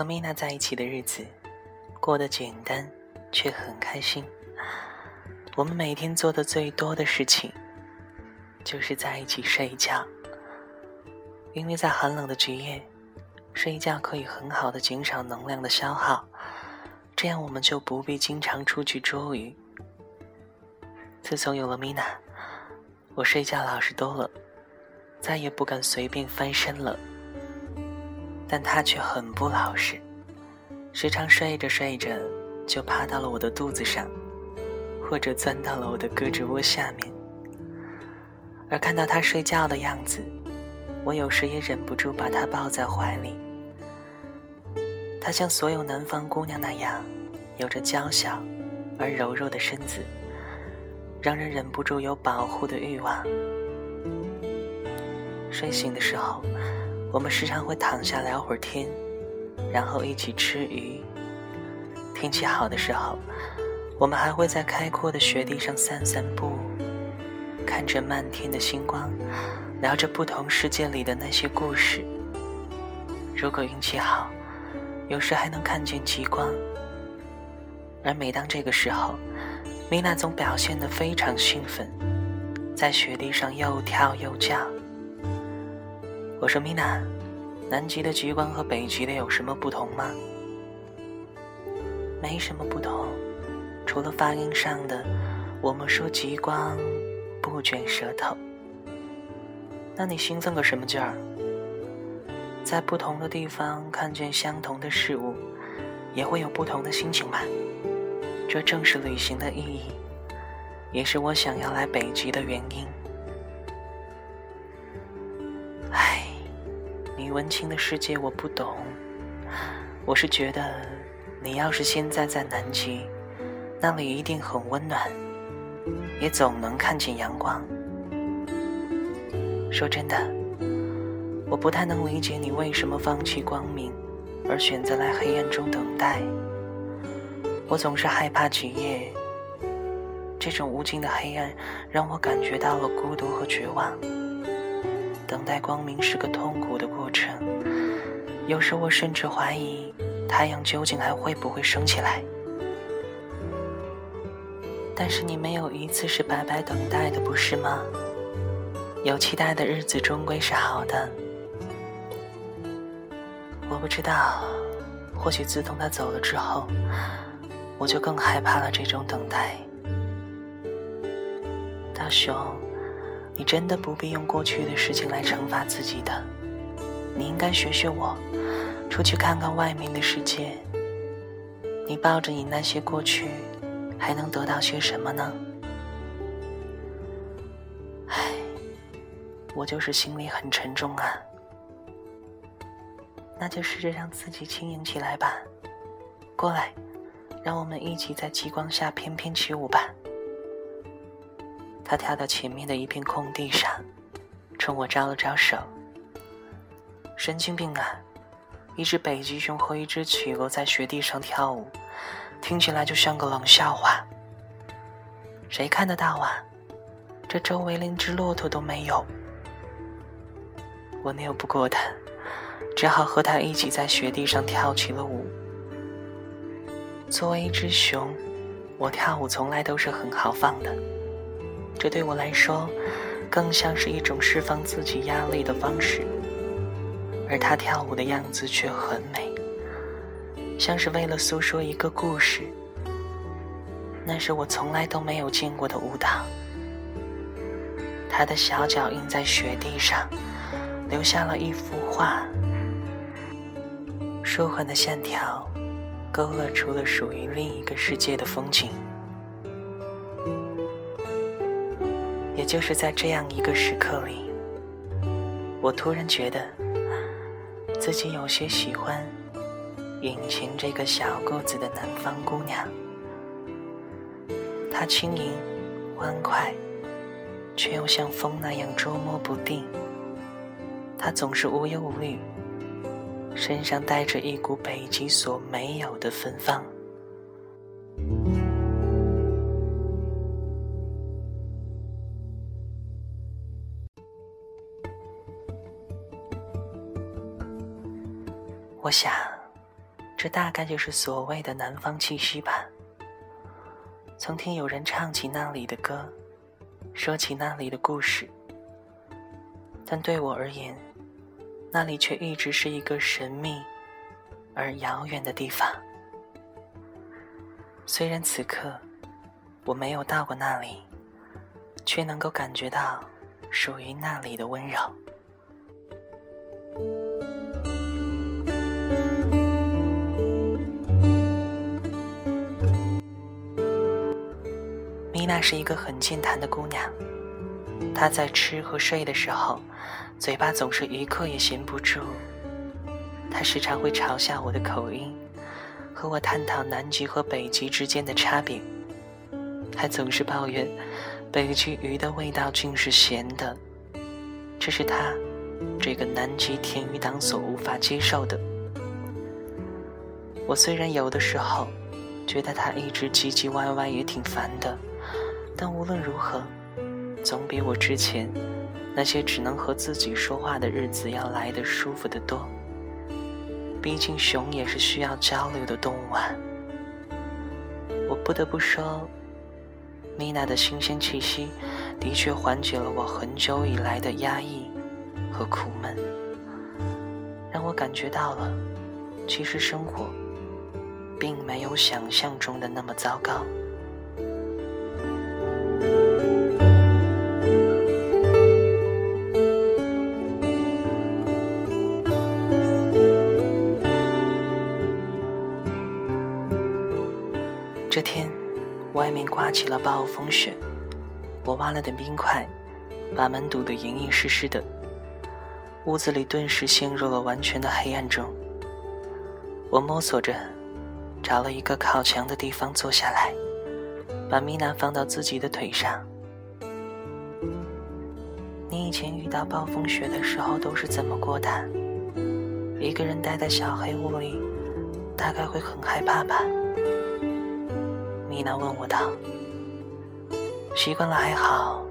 和米娜在一起的日子过得简单，却很开心。我们每天做的最多的事情，就是在一起睡觉。因为在寒冷的极夜，睡觉可以很好的减少能量的消耗，这样我们就不必经常出去捉鱼。自从有了米娜，我睡觉老实多了，再也不敢随便翻身了。但他却很不老实，时常睡着睡着就趴到了我的肚子上，或者钻到了我的胳肢窝下面。而看到他睡觉的样子，我有时也忍不住把他抱在怀里。他像所有南方姑娘那样，有着娇小而柔弱的身子，让人忍不住有保护的欲望。睡醒的时候，我们时常会躺下聊会儿天，然后一起吃鱼。天气好的时候，我们还会在开阔的雪地上散散步，看着漫天的星光。聊着不同世界里的那些故事。如果运气好，有时还能看见极光。而每当这个时候，米娜总表现得非常兴奋，在雪地上又跳又叫。我说：“米娜，南极的极光和北极的有什么不同吗？”没什么不同，除了发音上的，我们说极光不卷舌头。那你兴奋个什么劲儿？在不同的地方看见相同的事物，也会有不同的心情吧？这正是旅行的意义，也是我想要来北极的原因。唉，你温情的世界我不懂。我是觉得，你要是现在在南极，那里一定很温暖，也总能看见阳光。说真的，我不太能理解你为什么放弃光明，而选择来黑暗中等待。我总是害怕极夜，这种无尽的黑暗让我感觉到了孤独和绝望。等待光明是个痛苦的程，有时我甚至怀疑太阳究竟还会不会升起来。但是你没有一次是白白等待的，不是吗？有期待的日子终归是好的。我不知道，或许自从他走了之后，我就更害怕了这种等待。大雄，你真的不必用过去的事情来惩罚自己的。你应该学学我，出去看看外面的世界。你抱着你那些过去，还能得到些什么呢？唉我就是心里很沉重啊，那就试着让自己轻盈起来吧。过来，让我们一起在极光下翩翩起舞吧。他跳到前面的一片空地上，冲我招了招手。神经病啊！一只北极熊和一只企鹅在雪地上跳舞，听起来就像个冷笑话。谁看得到啊？这周围连只骆驼都没有。我拗不过他，只好和他一起在雪地上跳起了舞。作为一只熊，我跳舞从来都是很豪放的，这对我来说，更像是一种释放自己压力的方式。而他跳舞的样子却很美，像是为了诉说一个故事。那是我从来都没有见过的舞蹈。他的小脚印在雪地上。留下了一幅画，舒缓的线条勾勒出了属于另一个世界的风景。也就是在这样一个时刻里，我突然觉得自己有些喜欢眼前这个小个子的南方姑娘。她轻盈、欢快，却又像风那样捉摸不定。她总是无忧无虑，身上带着一股北极所没有的芬芳。我想，这大概就是所谓的南方气息吧。曾听有人唱起那里的歌，说起那里的故事，但对我而言，那里却一直是一个神秘而遥远的地方。虽然此刻我没有到过那里，却能够感觉到属于那里的温柔。是一个很健谈的姑娘，她在吃和睡的时候，嘴巴总是一刻也闲不住。她时常会嘲笑我的口音，和我探讨南极和北极之间的差别，还总是抱怨北极鱼的味道竟是咸的，这是她这个南极甜鱼党所无法接受的。我虽然有的时候觉得她一直唧唧歪歪也挺烦的。但无论如何，总比我之前那些只能和自己说话的日子要来的舒服得多。毕竟熊也是需要交流的动物啊。我不得不说，米娜的新鲜气息的确缓解了我很久以来的压抑和苦闷，让我感觉到了，其实生活并没有想象中的那么糟糕。起了暴风雪，我挖了点冰块，把门堵得严严实实的，屋子里顿时陷入了完全的黑暗中。我摸索着，找了一个靠墙的地方坐下来，把米娜放到自己的腿上。你以前遇到暴风雪的时候都是怎么过的？一个人待在小黑屋里，大概会很害怕吧？米娜问我道：“习惯了还好，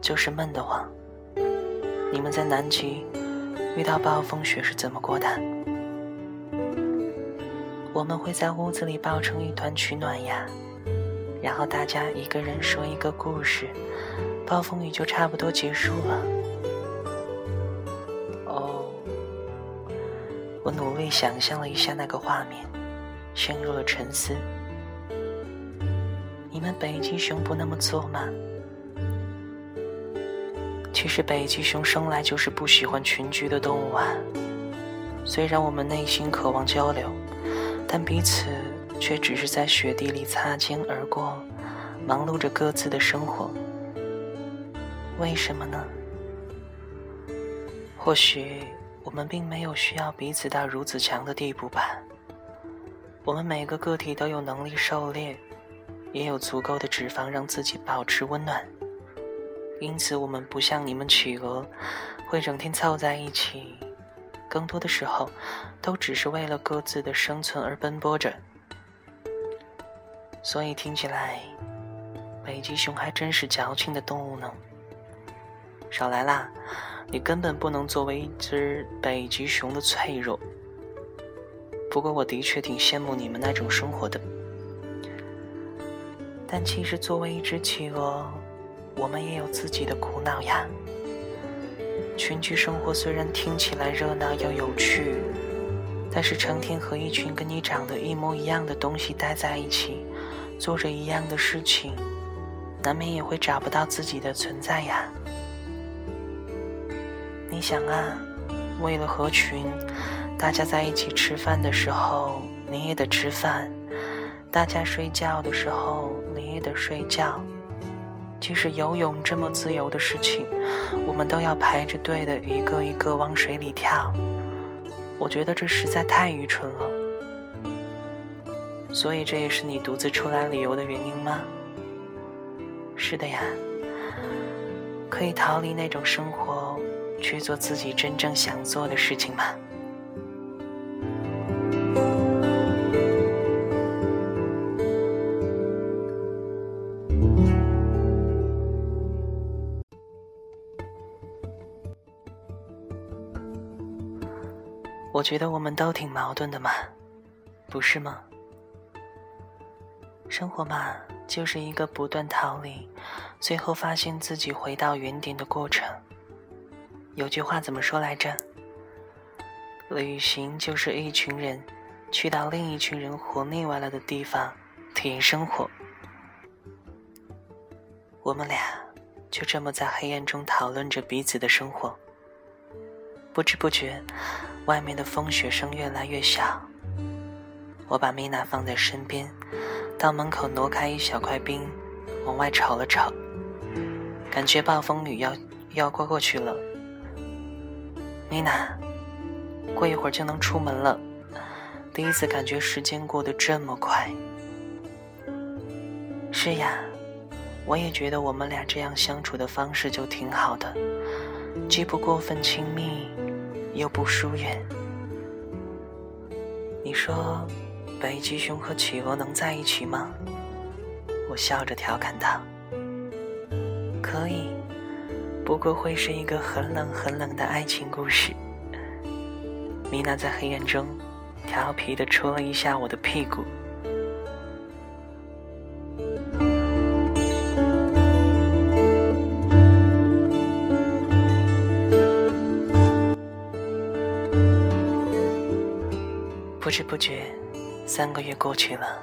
就是闷得慌。你们在南极遇到暴风雪是怎么过的？”我们会在屋子里抱成一团取暖呀，然后大家一个人说一个故事，暴风雨就差不多结束了。哦，我努力想象了一下那个画面，陷入了沉思。你们北极熊不那么做吗？其实北极熊生来就是不喜欢群居的动物啊。虽然我们内心渴望交流，但彼此却只是在雪地里擦肩而过，忙碌着各自的生活。为什么呢？或许我们并没有需要彼此到如此强的地步吧。我们每个个体都有能力狩猎。也有足够的脂肪让自己保持温暖，因此我们不像你们企鹅，会整天凑在一起，更多的时候，都只是为了各自的生存而奔波着。所以听起来，北极熊还真是矫情的动物呢。少来啦，你根本不能作为一只北极熊的脆弱。不过我的确挺羡慕你们那种生活的。但其实，作为一只企鹅，我们也有自己的苦恼呀。群居生活虽然听起来热闹又有趣，但是成天和一群跟你长得一模一样的东西待在一起，做着一样的事情，难免也会找不到自己的存在呀。你想啊，为了合群，大家在一起吃饭的时候，你也得吃饭。大家睡觉的时候，你也得睡觉。即使游泳这么自由的事情，我们都要排着队的一个一个往水里跳。我觉得这实在太愚蠢了。所以这也是你独自出来旅游的原因吗？是的呀，可以逃离那种生活，去做自己真正想做的事情吗？我觉得我们都挺矛盾的嘛。不是吗？生活嘛，就是一个不断逃离，最后发现自己回到原点的过程。有句话怎么说来着？旅行就是一群人去到另一群人活腻歪了的地方体验生活。我们俩就这么在黑暗中讨论着彼此的生活。不知不觉，外面的风雪声越来越小。我把米娜放在身边。到门口挪开一小块冰，往外瞅了瞅，感觉暴风雨要要过过去了。米娜，过一会儿就能出门了。第一次感觉时间过得这么快。是呀，我也觉得我们俩这样相处的方式就挺好的，既不过分亲密，又不疏远。你说？北极熊和企鹅能在一起吗？我笑着调侃道：“可以，不过会是一个很冷很冷的爱情故事。”米娜在黑暗中调皮的戳了一下我的屁股。不知不觉。三个月过去了，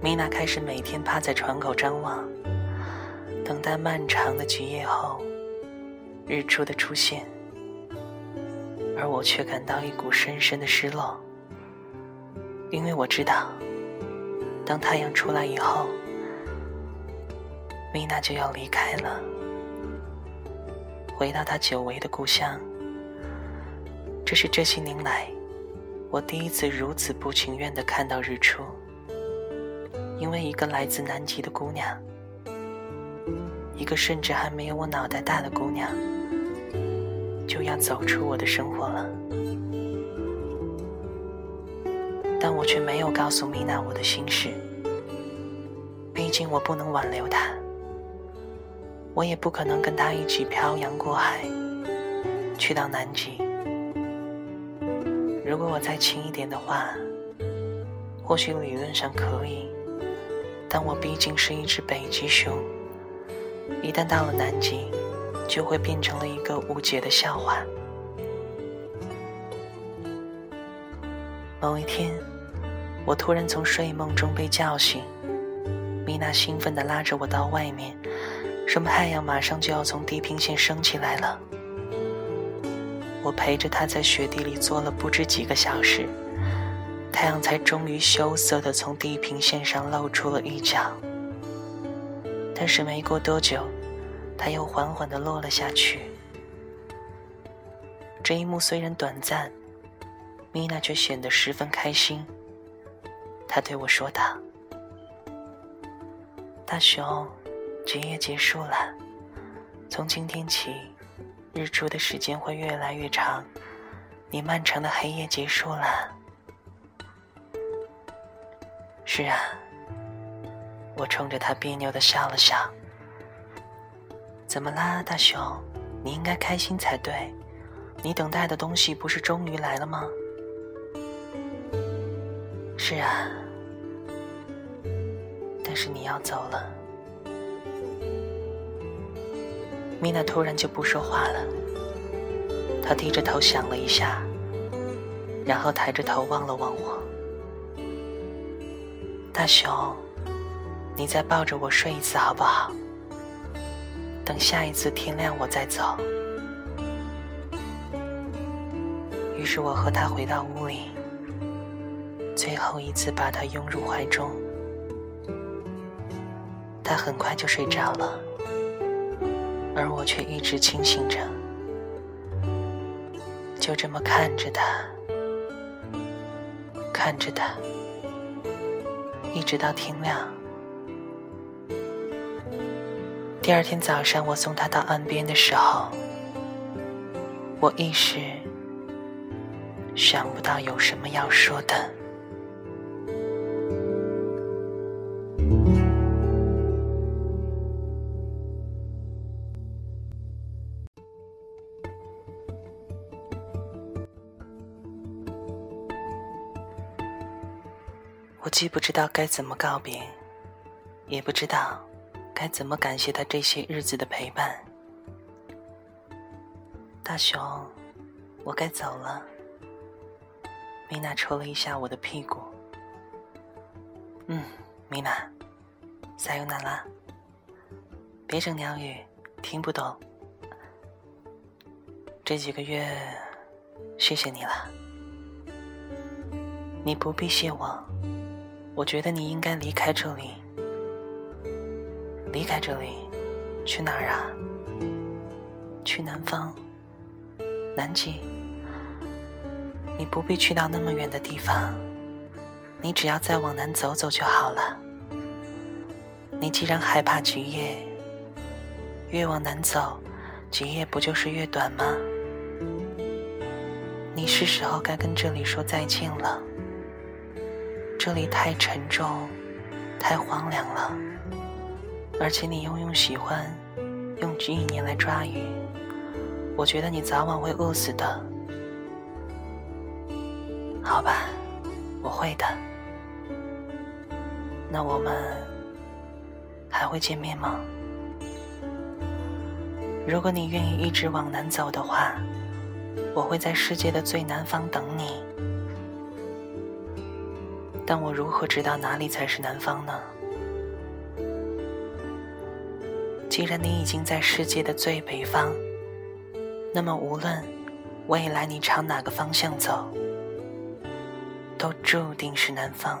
米娜开始每天趴在窗口张望，等待漫长的极夜后日出的出现，而我却感到一股深深的失落，因为我知道，当太阳出来以后，米娜就要离开了，回到她久违的故乡。这是这些年来。我第一次如此不情愿地看到日出，因为一个来自南极的姑娘，一个甚至还没有我脑袋大的姑娘，就要走出我的生活了。但我却没有告诉米娜我的心事，毕竟我不能挽留她，我也不可能跟她一起漂洋过海，去到南极。如果我再轻一点的话，或许理论上可以，但我毕竟是一只北极熊，一旦到了南极，就会变成了一个无解的笑话。某一天，我突然从睡梦中被叫醒，米娜兴奋地拉着我到外面，说太阳马上就要从地平线升起来了。我陪着他在雪地里坐了不知几个小时，太阳才终于羞涩地从地平线上露出了一角。但是没过多久，它又缓缓地落了下去。这一幕虽然短暂，米娜却显得十分开心。她对我说道：“大熊，极夜结束了，从今天起。”日出的时间会越来越长，你漫长的黑夜结束了。是啊，我冲着他别扭的笑了笑。怎么啦，大熊？你应该开心才对，你等待的东西不是终于来了吗？是啊，但是你要走了。米娜突然就不说话了，她低着头想了一下，然后抬着头望了望我。大熊，你再抱着我睡一次好不好？等下一次天亮我再走。于是我和他回到屋里，最后一次把他拥入怀中。他很快就睡着了。而我却一直清醒着，就这么看着他，看着他，一直到天亮。第二天早上，我送他到岸边的时候，我一时想不到有什么要说的。既不知道该怎么告别，也不知道该怎么感谢他这些日子的陪伴。大熊，我该走了。米娜抽了一下我的屁股。嗯，米娜，撒由那拉。别整鸟语，听不懂。这几个月，谢谢你了。你不必谢我，我觉得你应该离开这里。离开这里，去哪儿啊？去南方，南极。你不必去到那么远的地方，你只要再往南走走就好了。你既然害怕极夜，越往南走，极夜不就是越短吗？你是时候该跟这里说再见了。这里太沉重，太荒凉了，而且你又用喜欢用意念来抓鱼，我觉得你早晚会饿死的。好吧，我会的。那我们还会见面吗？如果你愿意一直往南走的话。我会在世界的最南方等你，但我如何知道哪里才是南方呢？既然你已经在世界的最北方，那么无论未来你朝哪个方向走，都注定是南方。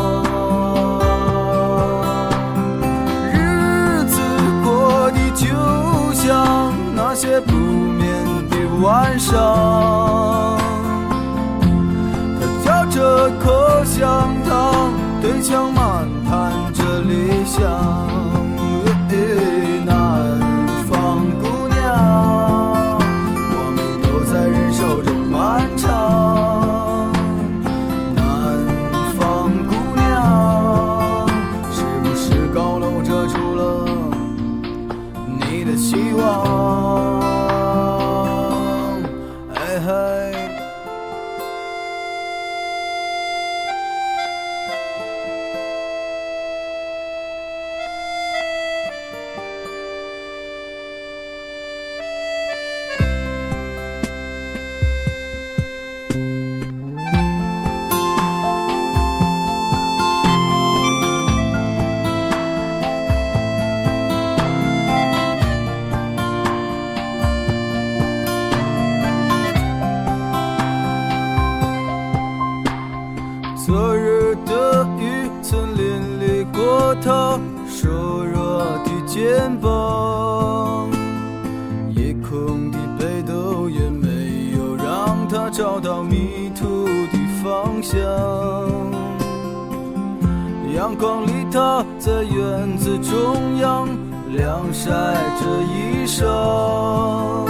晚上，他嚼着口香糖，对墙漫谈着理想。他在院子中央晾晒着衣裳，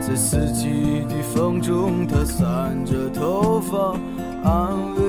在四季的风中，他散着头发，安慰。